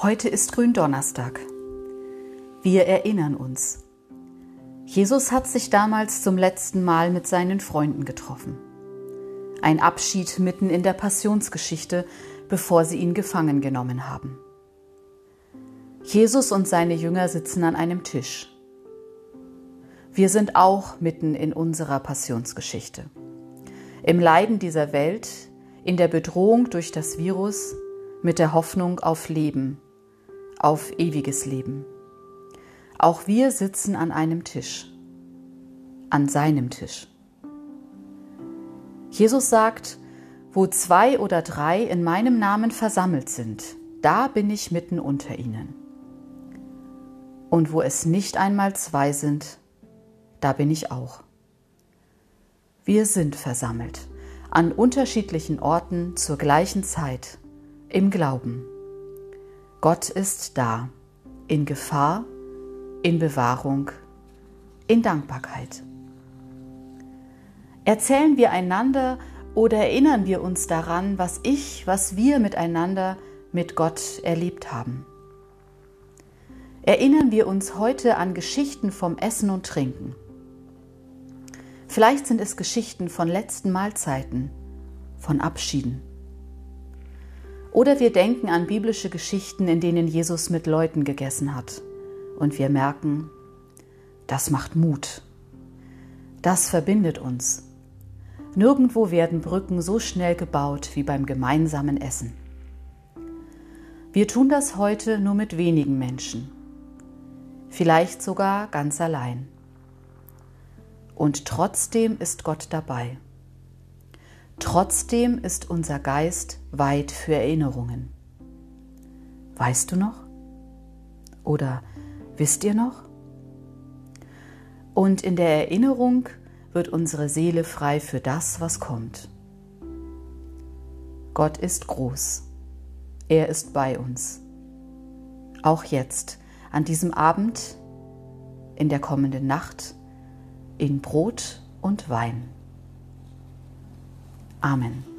Heute ist Gründonnerstag. Wir erinnern uns. Jesus hat sich damals zum letzten Mal mit seinen Freunden getroffen. Ein Abschied mitten in der Passionsgeschichte, bevor sie ihn gefangen genommen haben. Jesus und seine Jünger sitzen an einem Tisch. Wir sind auch mitten in unserer Passionsgeschichte. Im Leiden dieser Welt, in der Bedrohung durch das Virus, mit der Hoffnung auf Leben, auf ewiges Leben. Auch wir sitzen an einem Tisch, an seinem Tisch. Jesus sagt, wo zwei oder drei in meinem Namen versammelt sind, da bin ich mitten unter ihnen. Und wo es nicht einmal zwei sind, da bin ich auch. Wir sind versammelt, an unterschiedlichen Orten zur gleichen Zeit, im Glauben. Gott ist da, in Gefahr, in Bewahrung, in Dankbarkeit. Erzählen wir einander oder erinnern wir uns daran, was ich, was wir miteinander mit Gott erlebt haben? Erinnern wir uns heute an Geschichten vom Essen und Trinken. Vielleicht sind es Geschichten von letzten Mahlzeiten, von Abschieden. Oder wir denken an biblische Geschichten, in denen Jesus mit Leuten gegessen hat. Und wir merken, das macht Mut. Das verbindet uns. Nirgendwo werden Brücken so schnell gebaut wie beim gemeinsamen Essen. Wir tun das heute nur mit wenigen Menschen, vielleicht sogar ganz allein. Und trotzdem ist Gott dabei. Trotzdem ist unser Geist weit für Erinnerungen. Weißt du noch? Oder wisst ihr noch? Und in der Erinnerung wird unsere Seele frei für das, was kommt. Gott ist groß. Er ist bei uns. Auch jetzt, an diesem Abend, in der kommenden Nacht, in Brot und Wein. Amen.